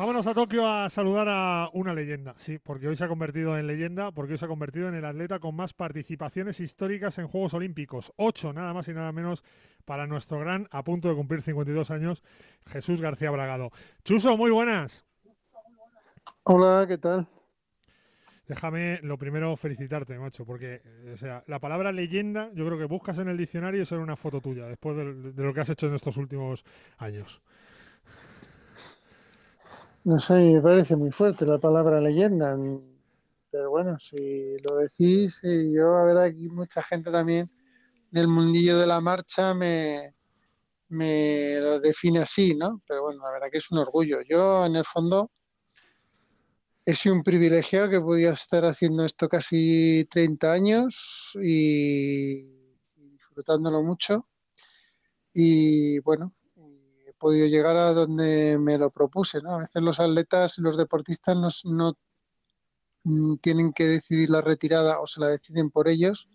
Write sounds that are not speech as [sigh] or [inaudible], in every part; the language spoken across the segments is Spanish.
Vámonos a Tokio a saludar a una leyenda, sí, porque hoy se ha convertido en leyenda, porque hoy se ha convertido en el atleta con más participaciones históricas en Juegos Olímpicos. Ocho, nada más y nada menos, para nuestro gran, a punto de cumplir 52 años, Jesús García Bragado. Chuso, muy buenas. Hola, ¿qué tal? Déjame lo primero felicitarte, macho, porque o sea, la palabra leyenda yo creo que buscas en el diccionario y será una foto tuya después de, de lo que has hecho en estos últimos años. No sé, me parece muy fuerte la palabra leyenda, pero bueno, si lo decís, yo la verdad que mucha gente también del mundillo de la marcha me, me lo define así, ¿no? Pero bueno, la verdad que es un orgullo. Yo en el fondo he sido un privilegiado que podido estar haciendo esto casi 30 años y disfrutándolo mucho. Y bueno, podido llegar a donde me lo propuse. ¿no? A veces los atletas y los deportistas no, no mm, tienen que decidir la retirada o se la deciden por ellos.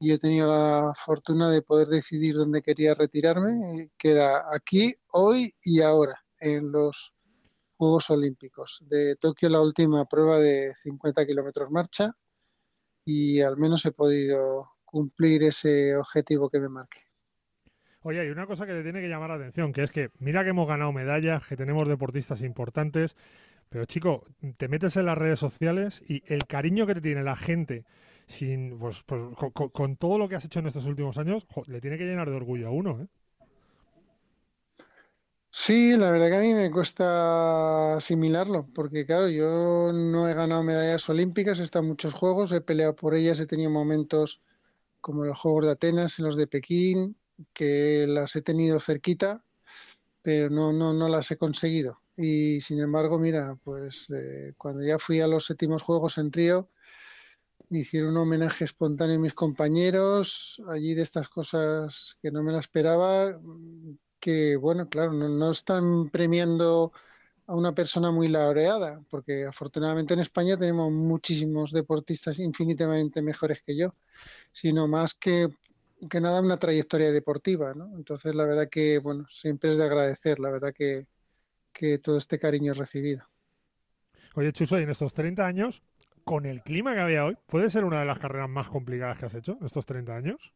Y he tenido la fortuna de poder decidir dónde quería retirarme, que era aquí, hoy y ahora, en los Juegos Olímpicos. De Tokio la última prueba de 50 kilómetros marcha y al menos he podido cumplir ese objetivo que me marqué. Oye, hay una cosa que te tiene que llamar la atención, que es que mira que hemos ganado medallas, que tenemos deportistas importantes, pero chico, te metes en las redes sociales y el cariño que te tiene la gente sin, pues, pues con, todo lo que has hecho en estos últimos años, le tiene que llenar de orgullo a uno, ¿eh? Sí, la verdad que a mí me cuesta asimilarlo, porque claro, yo no he ganado medallas olímpicas, he estado en muchos juegos, he peleado por ellas, he tenido momentos como los Juegos de Atenas, en los de Pekín, que las he tenido cerquita, pero no, no, no las he conseguido. Y sin embargo, mira, pues eh, cuando ya fui a los séptimos Juegos en Río, me hicieron un homenaje espontáneo a mis compañeros, allí de estas cosas que no me la esperaba, que bueno, claro, no, no están premiando a una persona muy laureada, porque afortunadamente en España tenemos muchísimos deportistas infinitamente mejores que yo, sino más que que nada una trayectoria deportiva, ¿no? Entonces, la verdad que, bueno, siempre es de agradecer, la verdad que, que todo este cariño recibido. Oye, Chuso, y en estos 30 años, con el clima que había hoy, ¿puede ser una de las carreras más complicadas que has hecho en estos 30 años?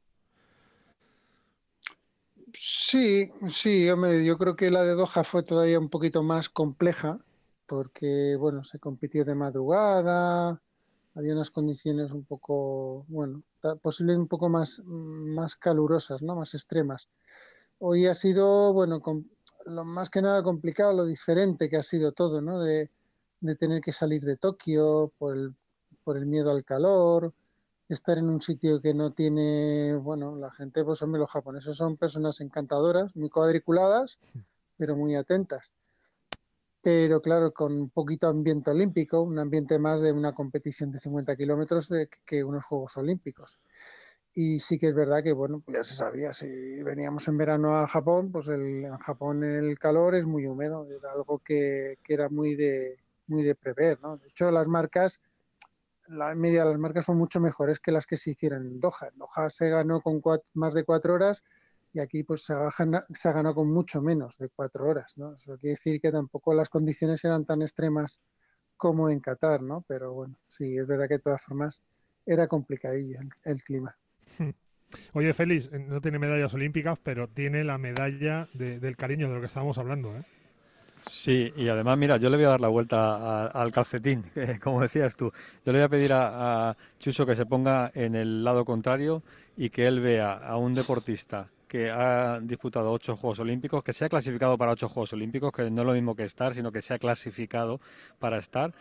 Sí, sí, hombre, yo creo que la de Doha fue todavía un poquito más compleja, porque, bueno, se compitió de madrugada, había unas condiciones un poco, bueno, posiblemente un poco más, más calurosas, ¿no? Más extremas. Hoy ha sido, bueno, lo más que nada complicado, lo diferente que ha sido todo, ¿no? De, de tener que salir de Tokio por el, por el miedo al calor, estar en un sitio que no tiene, bueno, la gente, pues hombre, los japoneses son personas encantadoras, muy cuadriculadas, pero muy atentas pero claro, con un poquito ambiente olímpico, un ambiente más de una competición de 50 kilómetros que unos Juegos Olímpicos. Y sí que es verdad que, bueno, pues ya se sabía, si veníamos en verano a Japón, pues el, en Japón el calor es muy húmedo, era algo que, que era muy de, muy de prever, ¿no? De hecho, las marcas, la media de las marcas son mucho mejores que las que se hicieron en Doha. En Doha se ganó con más de cuatro horas y aquí pues se ha, se ha ganado con mucho menos de cuatro horas, ¿no? Eso quiere decir que tampoco las condiciones eran tan extremas como en Qatar, ¿no? Pero bueno, sí, es verdad que de todas formas era complicadillo el, clima. [laughs] Oye, Félix, no tiene medallas olímpicas, pero tiene la medalla del cariño de lo que estábamos hablando, ¿eh? Sí, y además, mira, yo le voy a dar la vuelta al calcetín, [laughs] como decías tú. Yo le voy a pedir a, a Chuso que se ponga en el lado contrario y que él vea a un deportista que ha disputado ocho Juegos Olímpicos, que se ha clasificado para ocho Juegos Olímpicos, que no es lo mismo que estar, sino que se ha clasificado para estar.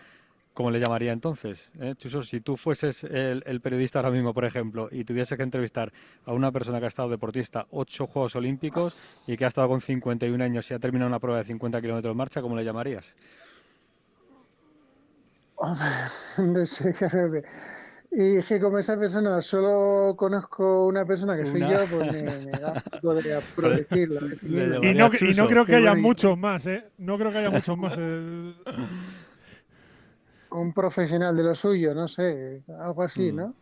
¿Cómo le llamaría entonces? ¿Eh? Chuso, si tú fueses el, periodista ahora mismo, por ejemplo, y tuviese que entrevistar a una persona que ha estado deportista ocho Juegos Olímpicos y que ha estado con 51 años y ha terminado una prueba de 50 kilómetros de marcha, ¿cómo le llamarías? [laughs] no sé, [laughs] y que como esa persona solo conozco una persona que soy yo, pues me, da un poco de. [laughs] Y no, y no creo que haya muchos más, ¿eh? No creo que haya muchos más. Eh. Un profesional de lo suyo, no sé, algo así, mm. ¿no?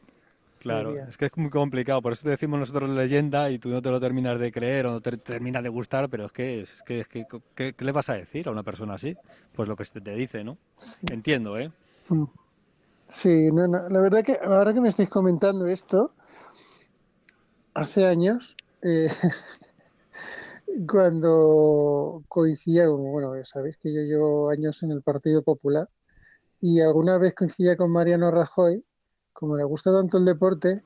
Claro, es que es muy complicado, por eso te decimos nosotros leyenda y tú no te lo terminas de creer o no te terminas de gustar, pero es que, es que, es que ¿qué, le vas a decir a una persona así? Pues lo que te, te dice, ¿no? Entiendo, ¿eh? Mm. Sí, no, no, la verdad que ahora que me estáis comentando esto, hace años, eh, [laughs] cuando coincidía, bueno, sabéis que yo llevo años en el Partido Popular y alguna vez coincidía con Mariano Rajoy, como le gusta tanto el deporte,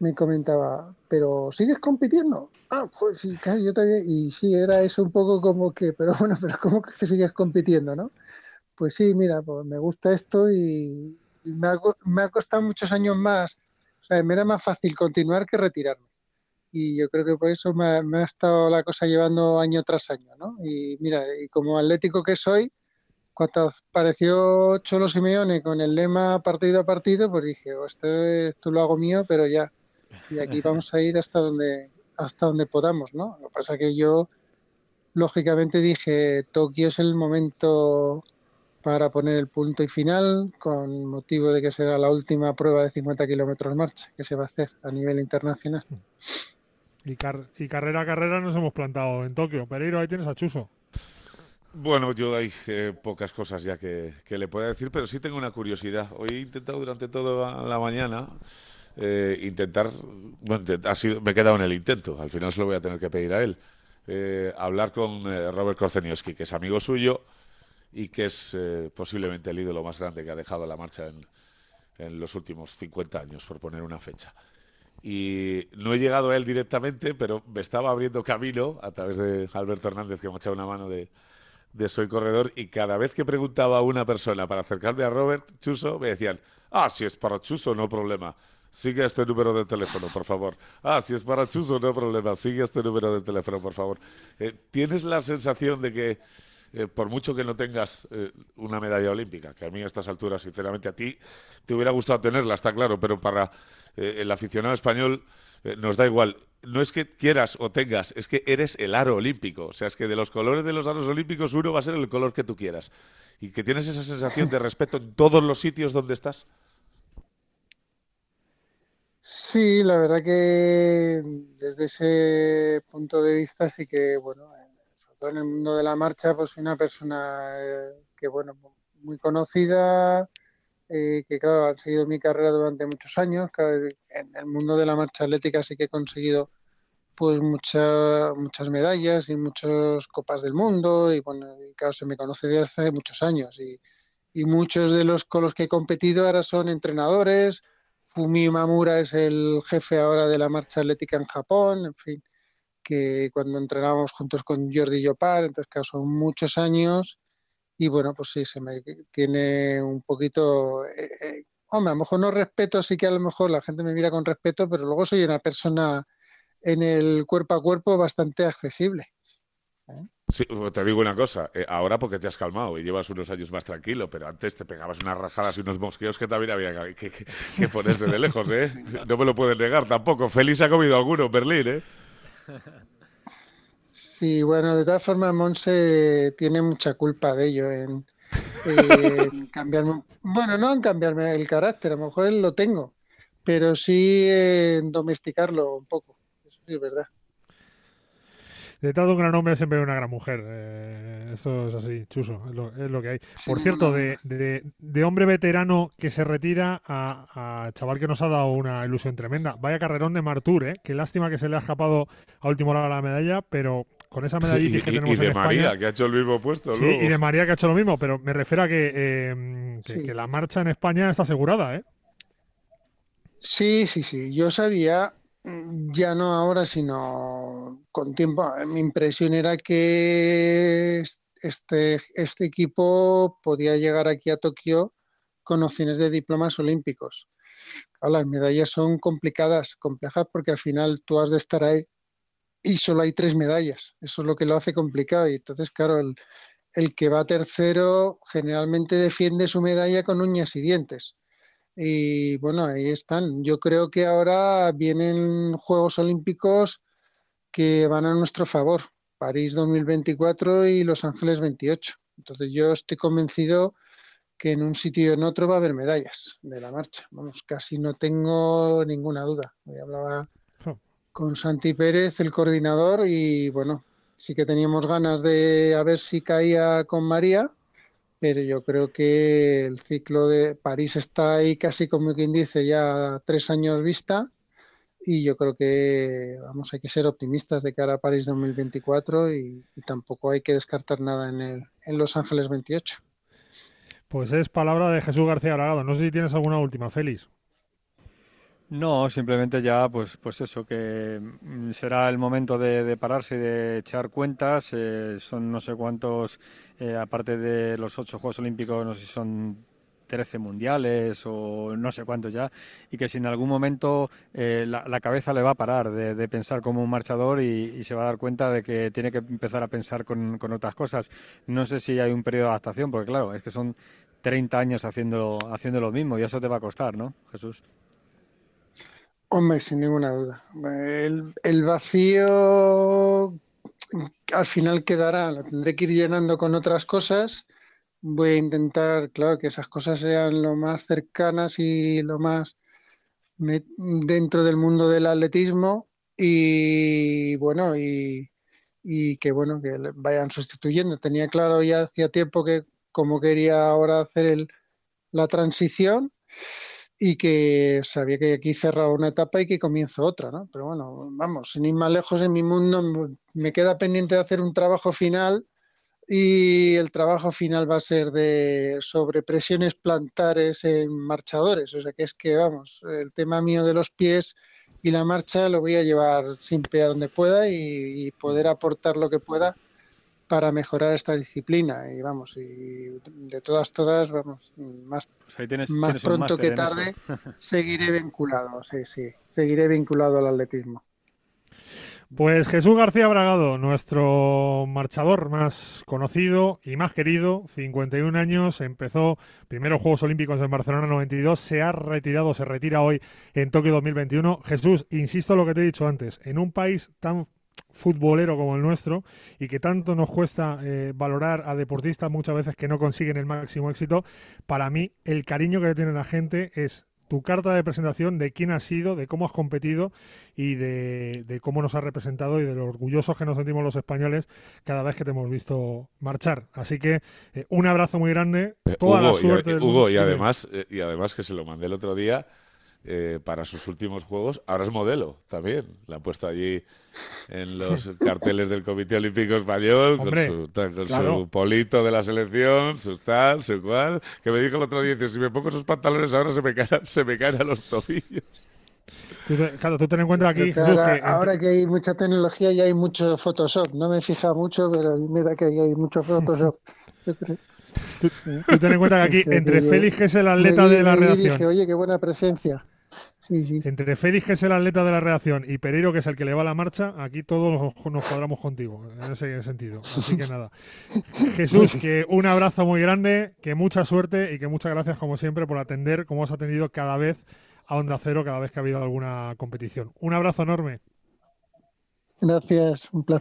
me comentaba, pero ¿sigues compitiendo? Ah, pues sí, claro, yo también. Y sí, era eso un poco como que, pero bueno, pero ¿cómo que sigues compitiendo, no? Pues sí, mira, pues me gusta esto y, me ha, me ha costado muchos años más, o sea, me era más fácil continuar que retirarme. Y yo creo que por eso me, ha estado la cosa llevando año tras año, ¿no? Y mira, y como atlético que soy, cuando apareció Cholo Simeone con el lema partido a partido, pues dije, oh, esto, esto lo hago mío, pero ya. Y aquí [laughs] vamos a ir hasta donde, hasta donde podamos, ¿no? Lo que pasa es que yo, lógicamente, dije, Tokio es el momento para poner el punto y final con motivo de que será la última prueba de 50 kilómetros marcha que se va a hacer a nivel internacional. Y, carrera a carrera nos hemos plantado en Tokio. Pereiro, ahí tienes a Chuso. Bueno, yo hay eh, pocas cosas ya que, le pueda decir, pero sí tengo una curiosidad. Hoy he intentado durante toda la mañana eh, intentar, bueno, ha sido, me he quedado en el intento, al final se lo voy a tener que pedir a él, eh, hablar con Robert Korzeniowski, que es amigo suyo, y que es eh, posiblemente el ídolo más grande que ha dejado la marcha en, en, los últimos 50 años, por poner una fecha. Y no he llegado a él directamente, pero me estaba abriendo camino a través de Alberto Hernández, que me ha echado una mano de, de Soy Corredor, y cada vez que preguntaba a una persona para acercarme a Robert Chuso, me decían, ah, si es para Chuso, no problema. Sigue este número de teléfono, por favor. Ah, si es para Chuso, no problema. Sigue este número de teléfono, por favor. Eh, ¿Tienes la sensación de que eh, por mucho que no tengas eh, una medalla olímpica, que a mí a estas alturas, sinceramente, a ti te hubiera gustado tenerla, está claro, pero para eh, el aficionado español nos da igual. No es que quieras o tengas, es que eres el aro olímpico. O sea, es que de los colores de los aros olímpicos uno va a ser el color que tú quieras. Y que tienes esa sensación de respeto en todos los sitios donde estás. Sí, la verdad que desde ese punto de vista sí que, bueno, en el mundo de la marcha, pues soy una persona eh, que, bueno, muy conocida, eh, que claro, han seguido mi carrera durante muchos años. En el mundo de la marcha atlética sí que he conseguido pues muchas muchas medallas y muchas copas del mundo y bueno, claro, se me conoce desde hace muchos años y, y muchos de los con los que he competido ahora son entrenadores. Fumi Mamura es el jefe ahora de la marcha atlética en Japón, en fin que cuando entrenábamos juntos con Jordi Llopar, entonces claro, son muchos años y bueno, pues sí, se me tiene un poquito, eh, eh, hombre, a lo mejor no respeto, sí que a lo mejor la gente me mira con respeto, pero luego soy una persona en el cuerpo a cuerpo bastante accesible. ¿eh? Sí, pues te digo una cosa, ahora porque te has calmado y llevas unos años más tranquilo, pero antes te pegabas unas rajadas y unos mosqueos que también había que, que, ponerse de lejos, ¿eh? [laughs] No me lo puedes negar tampoco. Feliz ha comido alguno Berlín, ¿eh? Sí, bueno, de todas formas, Monse tiene mucha culpa de ello en, cambiarme. Bueno, no en cambiarme el carácter, a lo mejor lo tengo, pero sí en domesticarlo un poco. Eso sí es verdad. Detrás de un gran hombre siempre hay una gran mujer. Eh, eso es así, chuso, es lo, que hay. Por cierto, de, de, hombre veterano que se retira a, chaval que nos ha dado una ilusión tremenda. Vaya carrerón de Martur, ¿eh? Qué lástima que se le ha escapado a última hora la medalla, pero con esa medallita que tenemos y de María, que ha hecho el mismo puesto. Sí, y de María, que ha hecho lo mismo, pero me refiero a que, eh, que la marcha en España está asegurada, ¿eh? Sí, sí, sí. Yo sabía ya no ahora, sino con tiempo. Mi impresión era que este, este equipo podía llegar aquí a Tokio con opciones de diplomas olímpicos. las medallas son complicadas, complejas, porque al final tú has de estar ahí y solo hay tres medallas. Eso es lo que lo hace complicado. Y entonces, claro, el, el que va tercero generalmente defiende su medalla con uñas y dientes. Y bueno, ahí están. Yo creo que ahora vienen Juegos Olímpicos que van a nuestro favor. París 2024 y Los Ángeles 28. Entonces yo estoy convencido que en un sitio y en otro va a haber medallas de la marcha. Vamos, casi no tengo ninguna duda. Hoy hablaba con Santi Pérez, el coordinador, y bueno, sí que teníamos ganas de a ver si caía con María, pero yo creo que el ciclo de París está ahí casi como quien dice ya tres años vista y yo creo que vamos hay que ser optimistas de cara a París 2024 y, y tampoco hay que descartar nada en, el, en Los Ángeles 28. Pues es palabra de Jesús García Bragado. No sé si tienes alguna última, Félix. No, simplemente ya, pues, pues eso, que mm, será el momento de, pararse y de echar cuentas. Eh, son no sé cuántos, eh, aparte de los ocho Juegos Olímpicos, no sé si son 13 mundiales o no sé cuántos ya, y que si en algún momento eh, la, cabeza le va a parar de, pensar como un marchador y, se va a dar cuenta de que tiene que empezar a pensar con, con, otras cosas. No sé si hay un periodo de adaptación, porque claro, es que son 30 años haciendo, haciendo lo mismo y eso te va a costar, ¿no, Jesús? Hombre, sin ninguna duda. El, vacío al final quedará, lo tendré que ir llenando con otras cosas. Voy a intentar, claro, que esas cosas sean lo más cercanas y lo más dentro del mundo del atletismo y bueno, y, que bueno, que vayan sustituyendo. Tenía claro ya hacía tiempo que como quería ahora hacer el, la transición y que sabía que aquí cerraba una etapa y que comienzo otra, ¿no? Pero bueno, vamos, sin ir más lejos en mi mundo, me queda pendiente de hacer un trabajo final y el trabajo final va a ser de sobre presiones plantares en marchadores, o sea que es que, vamos, el tema mío de los pies y la marcha lo voy a llevar siempre a donde pueda y poder aportar lo que pueda para mejorar esta disciplina y vamos y de todas todas vamos más pues más pronto que tarde [laughs] seguiré vinculado sí sí seguiré vinculado al atletismo pues Jesús García Bragado, nuestro marchador más conocido y más querido, 51 años, empezó primero Juegos Olímpicos en Barcelona 92, se ha retirado, se retira hoy en Tokio 2021. Jesús, insisto en lo que te he dicho antes, en un país tan futbolero como el nuestro y que tanto nos cuesta eh, valorar a deportistas muchas veces que no consiguen el máximo éxito, para mí el cariño que tiene la gente es tu carta de presentación de quién has sido, de cómo has competido y de, cómo nos has representado y de lo orgullosos que nos sentimos los españoles cada vez que te hemos visto marchar. Así que eh, un abrazo muy grande, eh, toda la suerte. Hugo, y además, y además que se lo mandé el otro día eh, para sus últimos juegos. Ahora es modelo también. La ha puesto allí en [laughs] los carteles del Comité Olímpico Español con, su, polito de la selección, su tal, su cual. Que me dijo el otro día, dice, si me pongo esos pantalones ahora se me caen, se me caen a los tobillos. claro, tú ten en cuenta aquí. ahora, que, hay mucha tecnología y hay mucho Photoshop. No me fija mucho, pero me da que hay mucho Photoshop. [laughs] Tú, ten en cuenta que aquí, [laughs] entre Félix, que es el atleta de la redacción. Dije, oye, qué buena presencia. Entre Félix, que es el atleta de la redacción, y Pereiro, que es el que le va la marcha, aquí todos nos cuadramos contigo, en ese sentido. Así que nada. [laughs] Jesús, que un abrazo muy grande, que mucha suerte y que muchas gracias, como siempre, por atender, como has atendido cada vez a Onda Cero, cada vez que ha habido alguna competición. Un abrazo enorme. Gracias, un placer.